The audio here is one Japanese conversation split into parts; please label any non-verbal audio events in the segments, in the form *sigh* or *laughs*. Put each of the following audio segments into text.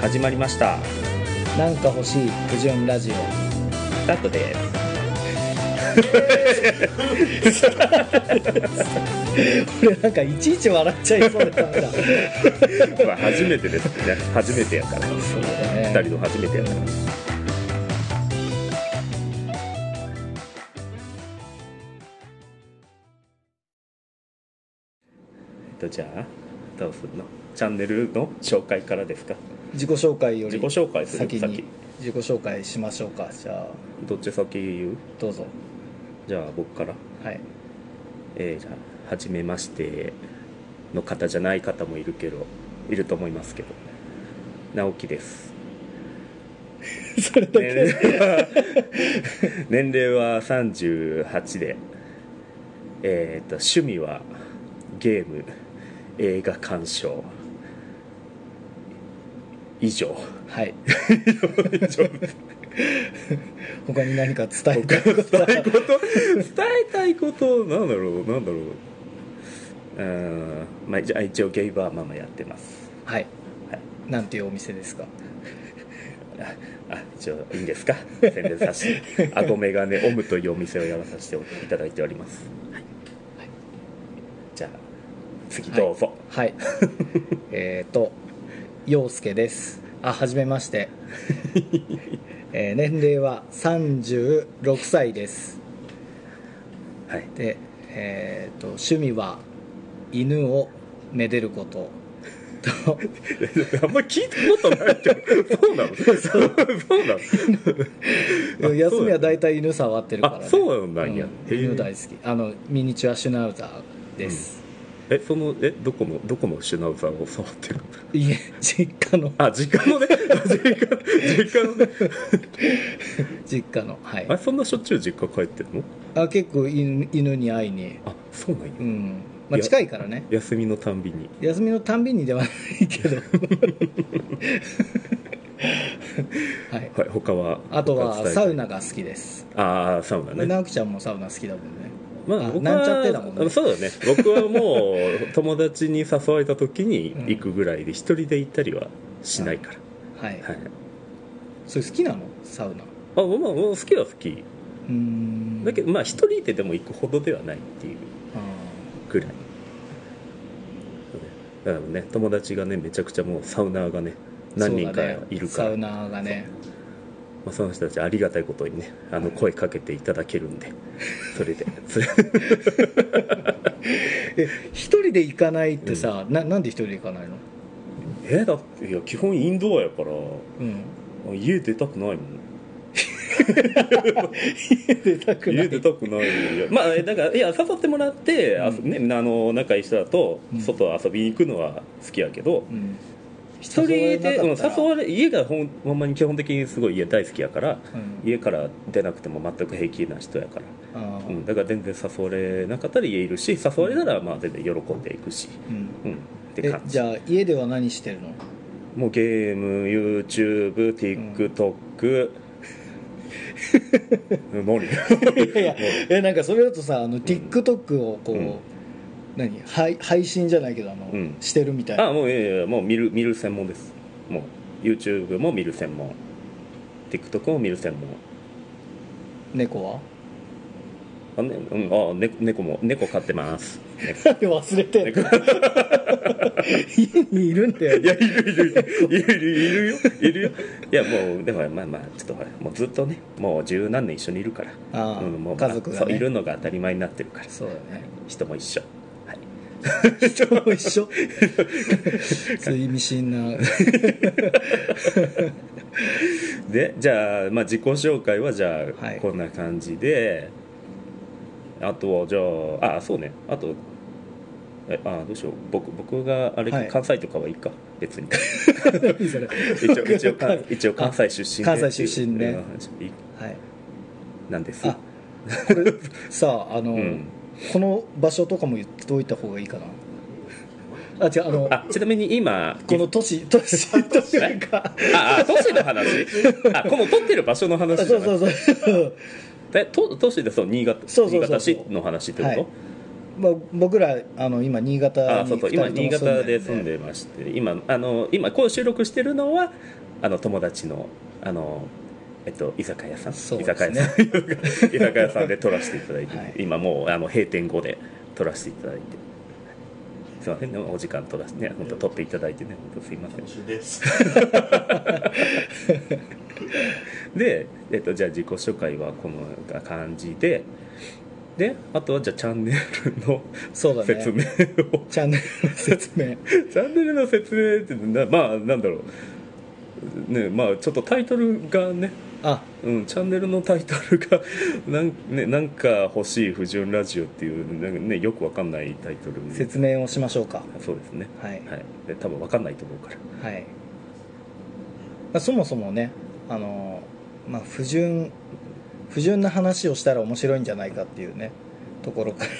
始まりました。なんか欲しい不純ラジオ。スタートで。す俺なんかいちいち笑っちゃいそうでダメだまあ初めてですね。初めてやから。そうだね。二人の初めてやから。えっとじゃあどうするの？チャンネルの紹介からですか？自己紹介より自己紹介する？先に先。自己紹介しましょうか。じゃあ。どっち先言う？どうぞ。じゃあ僕から。はい。えーじゃあ初めましての方じゃない方もいるけどいると思いますけど。直樹です。*laughs* それだ年け齢は年齢は38で。えー、と趣味はゲーム映画鑑賞以上。はい。以 *laughs* 上他に何か伝えたい伝こと？伝えたいこと？なんだろう？なんだろう？うーんまあじゃあ一応ゲイバーママやってます。はい。はい。なんていうお店ですか？あ一応いいんですか？宣伝させて。*laughs* あごめがねオムというお店をやらさせていただいております。はい、じゃあ次どうぞ、はい。*laughs* えっと陽介です。あはじめまして、*laughs* えー年齢は36歳です。はい、でえっと趣味は犬をめでること。と。*laughs* あんまり聞いたことないけどそうなの？そうなの？*laughs* あ休みは大体犬触ってるから、ね、あそうなんや。うん。犬大好き。あのミニチュアシュナウザーです、えそのえどこのどこのシュナウザーを触ってるの？いえ実家の。あ実家のね？あ実家実家のね？実家の *laughs* はい。あそんなしょっちゅう実家帰ってるの？あ結構犬犬に会いに。あそうなんや。うん。まあ近いからね。休みのたんびに。休みのたんびにではないけど。*laughs* *laughs* はい。はい他はあとはサウナが好きです。ああサウナね。直樹ちゃんもサウナ好きだもんねまあ、あ僕はなんちゃってだもんね。そうだね。僕はもう友達に誘われた時に行くぐらいで一人で行ったりはしないから、はい、はい。それ好きなの？サウナ。あまあまあ好きは好き。うーん。だけどまあ一人ででも行くほどではないっていうあぐらい。だからね友達がねめちゃくちゃもうサウナーがねー何人かいるから。サウナーがねまあ、その人たちありがたいことにねあの声かけていただけるんでそれで。*laughs* え一人で行かないってさ、ななんで一人で行かないの？えだっていや基本インドアやからうん。家出たくないもん。出たくない。家出たくないよ。まあだからいや誘ってもらって、あうん。ね、あの仲いい人だとうん。外遊びに行くのは好きやけどうん一人でうん誘われ家がほんほんまに基本的にすごい家大好きやからうん。家から出なくても全く平気な人やから、うん、だから全然誘われなかったら家いるし誘われたらまあ全然喜んでいくし、うん。うん、ってえ感じ。じゃあ家では何してるの？もうゲーム YouTubeTikTok、何 *laughs* *laughs* いやいや。えなんかそれだとさあの TikTok をこう、うん何？配配信じゃないけどあの、うん。してるみたいな。あもういやいやもう見る見る専門です。もう YouTube も見る専門。TikTok も見る専門。猫は？あ、ねうん、あね猫も猫飼ってます。猫。*laughs* 忘れて *laughs* 家にいるんだよ。いやいるいる。いるいるいるよ。いるよ。いやもうでもまあまあちょっとほらもうずっとねもう十何年一緒にいるからああ、うん、もう家族がねいるのが当たり前になってるからそうだね人も一緒一緒。*laughs* そういう意味深な。でじゃあ、まあ、自己紹介はじゃあ、はい。こんな感じで。あとはじゃああそうね。あとえあどうしよう。僕僕があれ、はい。関西とかはいいか。別に。一応一応か一応関西出身で。関西出身ね。うん。いいはい。なんです。あこれさあの、うんこの場所とかも言っておいた方がいいかな。*laughs* あ違うあのあちなみに今この都市都市というか。*laughs* ああ都市の話。*laughs* あこの撮ってる場所のあ話じゃなくそうそうそうえ都都市でそう新潟そうそうそう新潟市の話ってこと、はい。まあ、僕らあの今新潟にあそうそう。今二新潟で住んでまして。今あの今こう収録してるのはあの友達のあのえっと居酒屋さん、ね。酒屋さん。*laughs* 居酒屋さんで撮らせていただいて、はい。今もうあの閉店後で撮らせていただいて。すいませんねお時間取らせてね本当撮っていただいてね本当すいません。楽しいです。*laughs* で、えっと、じゃあ自己紹介はこの感じでであとはじゃあチャンネルのそうだね。説明を、チャンネルの説明。*laughs* チャンネルの説明ってなまあなんだろう。ねまあちょっとタイトルがね、あ。うん、チャンネルのタイトルが *laughs* なん,、ね、なんか欲しい不純ラジオっていうなんか、ね、よくわかんないタイトルに。説明をしましょうか。そうですね。はい。はい。で多分わかんないと思うから。はい、まあ、そもそもねあの、まあ、不純不純な話をしたら面白いんじゃないかっていうねところから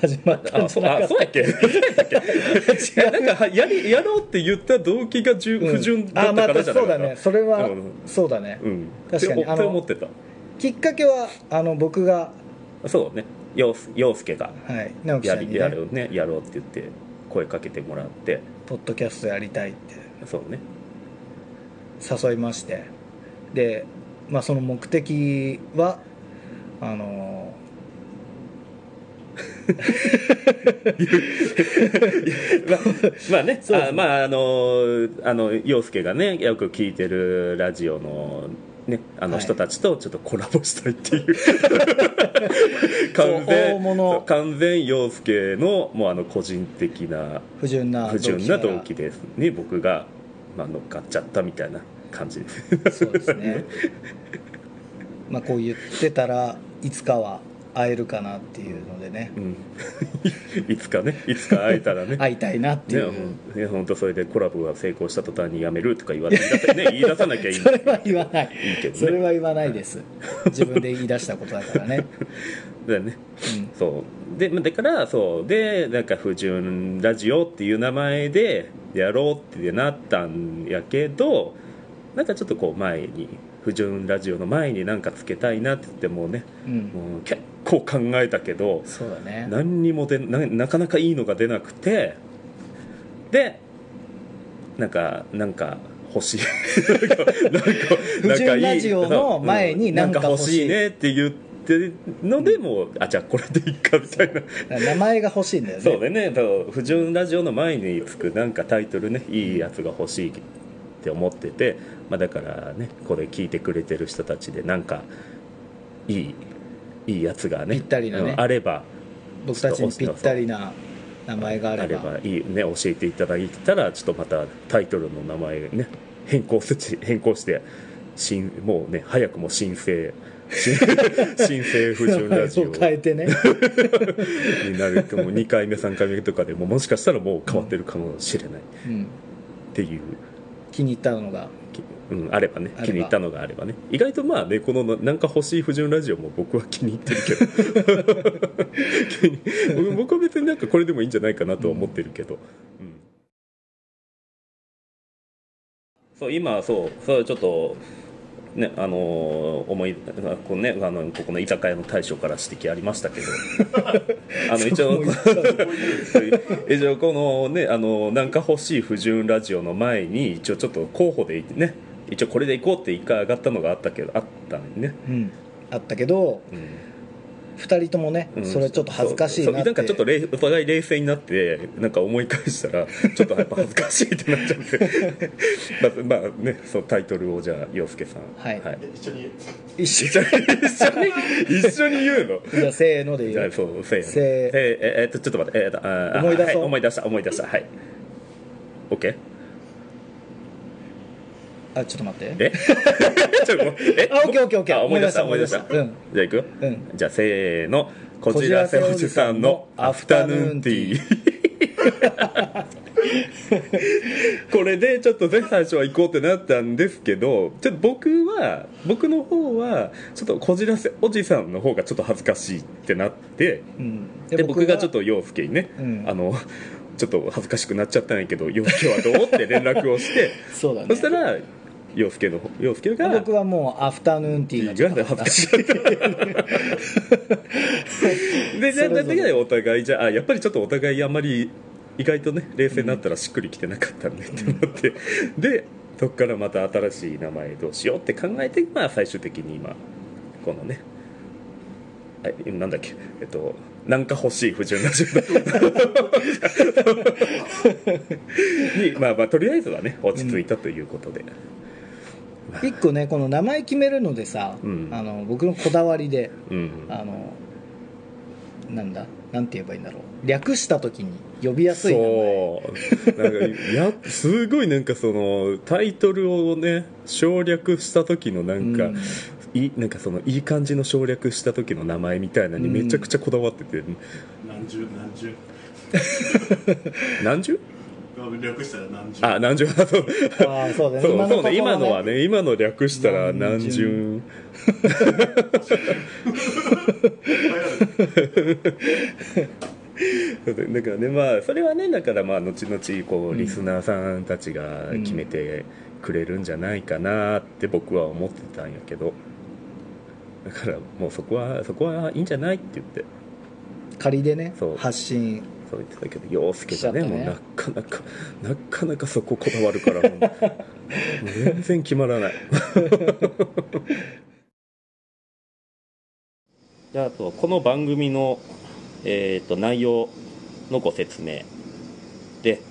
始まった。んじゃなかっあそうやっけ？*laughs* なんかはやりやろうって言った動機がじゅうん。不純だったあまあからじゃないそうだね。それは、うんそうだね、うん。確かに。って思ってた？きっかけはあの僕が、そうね。陽陽介がはい、ね、りやるねやろうって言って声かけてもらって。ポッドキャストやりたいって。そうね。誘いまして。で、まあ、その目的はあのま *laughs* あまあね。あまああのあの陽介がねよく聞いてるラジオのねあのはい。人たちとちょっとコラボしたいっていう。完大全物完全陽介のもうあの個人的な不純な不純な動機ですね。僕が、まあ、乗っかっちゃったみたいな感じ。ですそうですね。まあこう言ってたらいつかは会えるかなっていうのでね。うん。*laughs* いつかねいつか会えたらね。*laughs* 会いたいなってねいう、ね本当それでコラボが成功した途端にやめるとか言われて言い出せ,、ね、*laughs* 言い出さなきゃいい。それは言わない。いいけどね。それは言わないです。自分で言い出したことだからね、だよね。うん。そう。でまあだからそう。でなんか「不純ラジオ」っていう名前でやろうってなったんやけどなんかちょっとこう前に「不純ラジオ」の前になんかつけたいなって言ってもうねうん、もう結構考えたけどそうだね。何にもでななかなかいいのが出なくてでなんかなんか欲しい。*laughs* なんか不純ラジオの前にうんなんか欲しいねって言ってるのでもうあじゃあこれでいいかみたいな。名前が欲しいんだよね。そうでね。だから不純ラジオの前につくなんかタイトルねいいやつが欲しいって思ってて、まあ、だからねこれ聞いてくれてる人たちでなんかいいいいやつがねぴったりなね。うんあれば僕たちにぴったりな名前があれば。あればいいね教えていただいたらちょっとまたタイトルの名前ね変更せ変更して新もうね早くも申請新 *laughs* 新生不純ラジオ。*laughs* 変えてね。になるともう2回目3回目とかでももしかしたらもう変わってるかもしれない。っうん。ていう、気に入ったのが。きうん、あればね気に入ったのがあればね。意外とまあねこのなんか欲しい不純ラジオも僕は気に入ってるけど。僕 *laughs* 僕は別になんかこれでもいいんじゃないかなとは思ってるけど、うん。そう今そうそうちょっとねあのー思いこのねあのここの居酒屋の大将から指摘ありましたけど。*laughs* あの一応 *laughs* 一応このねあのなんか欲しい不純ラジオの前に一応ちょっと候補でね。一応これでいこうって一回上がったのがあったけどあったね、うん。あったけどうん2人ともねうん。それちょっと恥ずかしいなって。なんかちょっと冷お互い冷静になってなんか思い返したら *laughs* ちょっとやっぱ恥ずかしいってなっちゃってまずまあねそうタイトルをじゃあ洋介さん。はい。で一緒に一緒に。一緒に一緒に言うの？*laughs* じゃあせーのでじゃあ言うそうせーの。せー。えええっとちょっと待ってえーとあー思い出そう。はい思い出した思い出した。はい。OK あちょっと待って。え？*laughs* ちょっとえ？あオッケーオッケーオッケー。あ思い出した思い出した。うん。じゃあいく？ようん。じゃあせーの。こじらせおじさんのアフタヌーンティー。*laughs* これでちょっとね最初は行こうってなったんですけどちょっと僕は僕の方はちょっとこじらせおじさんの方がちょっと恥ずかしいってなってうん。で僕がちょっと陽介にね、うん。あのちょっと恥ずかしくなっちゃったんやけど陽介はどう？って連絡をして。*laughs* そうだね。そしたら陽介の陽介が僕はもうアフタヌーンティーがが恥ずかしい。でじゃあそれぞれ。だけどお互いじゃああやっぱりちょっとお互いあんまり意外とね冷静になったらしっくりきてなかったんでってなって、でそこからまた新しい名前どうしようって考えてまあ最終的に今このねあなんだっけえっとなんか欲しい不純な柔道 *laughs* にまあまあとりあえずはね落ち着いたということで、一個ねこの名前決めるのでさ、うん。あの僕のこだわりでうん。あのなんだなんて言えばいいんだろう。略した時に呼びやすい名前。そう。なんかやすごいなんかそのタイトルをね省略した時のなんか、うん。いいなんかそのいい感じの省略した時の名前みたいなのにめちゃくちゃこだわってて、何十何十。何十？*laughs* 略したら何十あ何十そう。そうああそうだねそうねとこ今のはねね今の略したら何何十。*laughs* そうだからねまあそれはねだからまあ後々こうリスナーさんたちが決めてくれるんじゃないかなって僕は思ってたんやけど。だからもうそこはそこはいいんじゃないって言って。仮でねそう発信そう言ってたけど陽介がねね。もうなかなかなかなかそここだわるから全然決まらない。*laughs* じゃああとこの番組の、えー、と内容のご説明で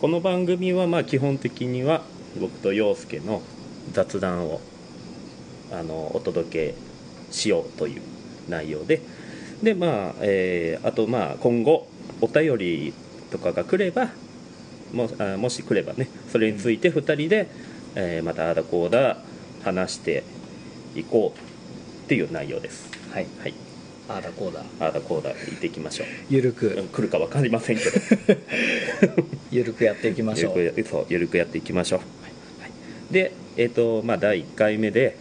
この番組はまあ基本的には僕と陽介の雑談をあのお届けしようという内容ででまあ、えーあとまあ今後お便りとかが来ればもあもし来ればねそれについて2人で、えーまたああだこうだ話していこうっていう内容です。はい。はい。ああだこうだ。ああだこうだ言っていきましょう。ゆるうんく来るか分かりませんけど。*laughs* ゆるくやっていきましょう。ゆるくそうゆるくやっていきましょう、はい。でえっ、とまあ第1回目で、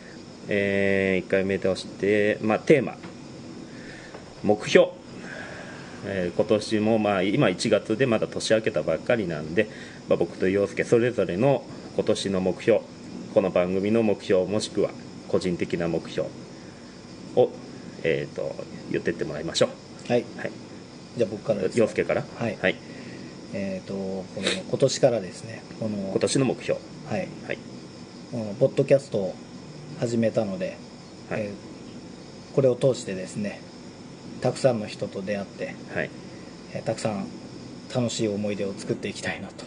え1回目として、まあ、テーマ。目標、えー今年もまあ今1月でまだ年明けたばっかりなんで、まあ、僕と陽介それぞれの今年の目標この番組の目標もしくは個人的な目標を、えー、と言ってってもらいましょう。はい。はい。じゃあ僕からです陽介から？はい。はい、えっ、とこの今年からですねこの今年の目標。はい。はい。このポッドキャストを始めたので、はい。えーこれを通してですねたくさんの人と出会って、はい。えーたくさん楽しい思い出を作っていきたいなと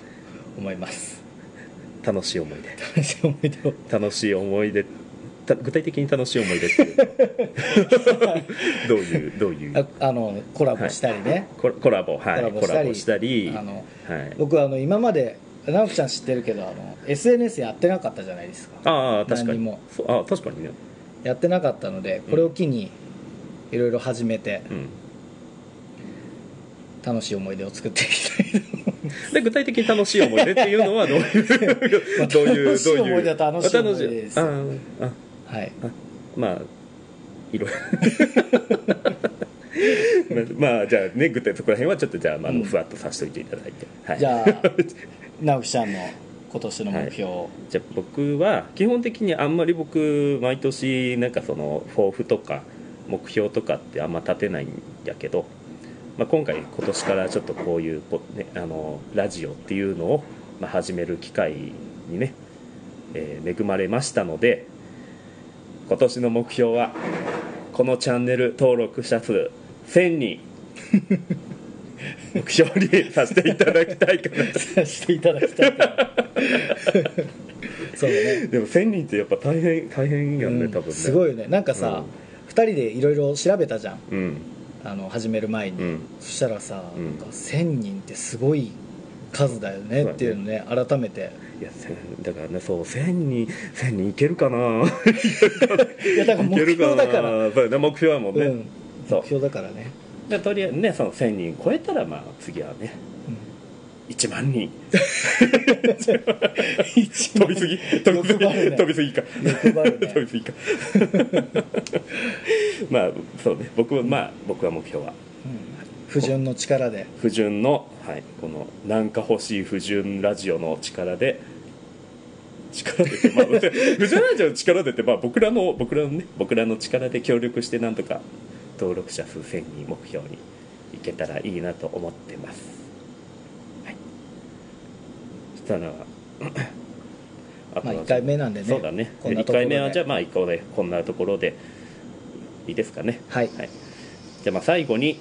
思います。楽しい思い出。楽しい思い出を。楽しい思い出。た具体的に楽しい思い出っていう。*laughs* どういうどういう？ああのコラボしたりね、コラコラボはい。コラボしたり。あのはい、僕はあの今まで直樹ちゃん知ってるけどあの SNS やってなかったじゃないですか。ああ確かに。あ確かにね。やってなかったのでこれを機にいろいろ始めて。うん。楽しい思い出を作っていきたいと思います。で具体的に楽しい思い出っていうのはどういう *laughs* どういう楽しい思い出は楽しい思い出です。はい。まあいろいろまあじゃあね具体そこら辺はちょっとじゃあ、まあ、うん。ふわっとさせておいていただいて、はい、じゃあ *laughs* 直樹ちゃんの今年の目標。を、じゃあ僕は基本的にあんまり僕毎年なんかその抱負とか目標とかってあんま立てないんやけど、まあ、今回今年からちょっとこういうポ、ね、あのラジオっていうのを、まあ、始める機会にね、えー恵まれましたので今年の目標はこのチャンネル登録者数1000人。*laughs* 目標にさせていただきたいかなとさせていただきたいと。*laughs* そうだね。でも1000人ってやっぱ大変大変やんね、うん多分ね。すごいよね。なんかさ、二人でいろいろ調べたじゃん。うん。あの始める前に、うん。そしたらさ、うん。なんか1000人ってすごい数だよねっていうのね改めて。いや1000だからねそう1000人1000人いけるかな？*laughs* いやだから目標だから。そうね目標はもうね、うん。目標だからね、でとりあえずねその1000人超えたらまあ次はね1万人。一 *laughs* 飛びすぎ。飛びすぎ、ね。飛びすぎか。ね。*laughs* 飛びすぎか。*laughs* まあそうね。僕はまあ僕は目標は。不純の力で。不純の、はい、このなんか欲しい不純ラジオの力で。力出て、まあ、藤原ラジオの力出て、まあ、僕らの僕らのね僕らの力で協力してなんとか登録者数1000人目標にいけたらいいなと思ってますたら。あとまあは1回目なんでねそうだね。1こんなところで。回目はじゃあまあ1個でこんなところで。いいですかね。はい。はい、じゃあまあ最後に、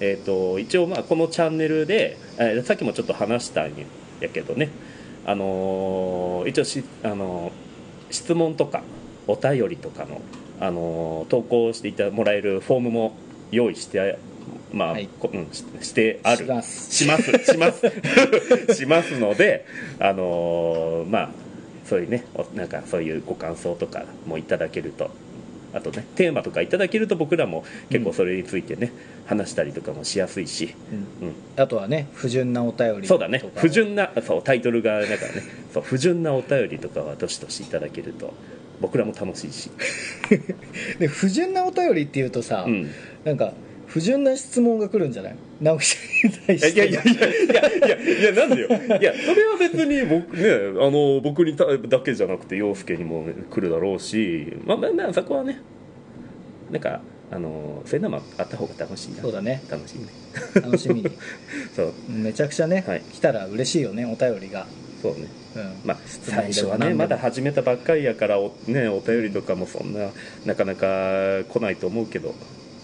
えー、と一応まあこのチャンネルで、えーさっきもちょっと話したんやけどね、あのー一応し、あのー質問とかお便りとかの、あのー投稿していたもらえるフォームも用意してまあ、はい。こうん、ししてある。します。します。*laughs* します。*laughs* しますのであのーまあそういうねおなんかそういうご感想とかもいただけるとあとねテーマとかいただけると僕らも結構それについてね、話したりとかもしやすいし、うん。うん、あとはね不純なお便りそうだね。不純なそうタイトルがだからね。そう不純なお便りとかはどしどしいただけると僕らも楽しいし、*laughs* で不純なお便りっていうとさ、うん、なんか不純な質問が来るんじゃない？直樹さんに対して。いやいやいやいやいやいやなんでよ。いやそれは別に僕ねあの僕にただけじゃなくて陽介にも来るだろうしまあまあまあそこはね。なんかあのそういうのもあった方が楽しいな。そうだね。楽しいね。楽しみ。に *laughs* そう。めちゃくちゃね、はい。来たら嬉しいよねお便りが、そうね。うん。まあ最初はねまだ始めたばっかりやからお,、ね、お便りとかもそんななかなか来ないと思うけど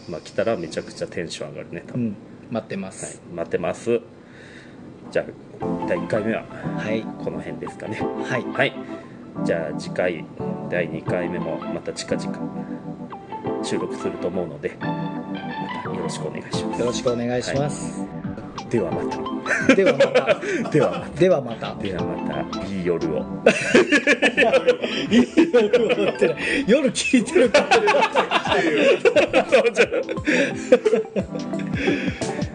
まあ来たらめちゃくちゃテンション上がるね多分、うん、待ってまはい。す、待ってます。じゃあ第1回目ははい。この辺ですかね。はい。はい。じゃあ次回第2回目もまた近々収録すると思うのでまたよろしくお願いします。よろしくお願いします、ではまた。ではまた。ではまではまた。たではまた。いい夜を。夜聞いてるかそうじゃ *laughs*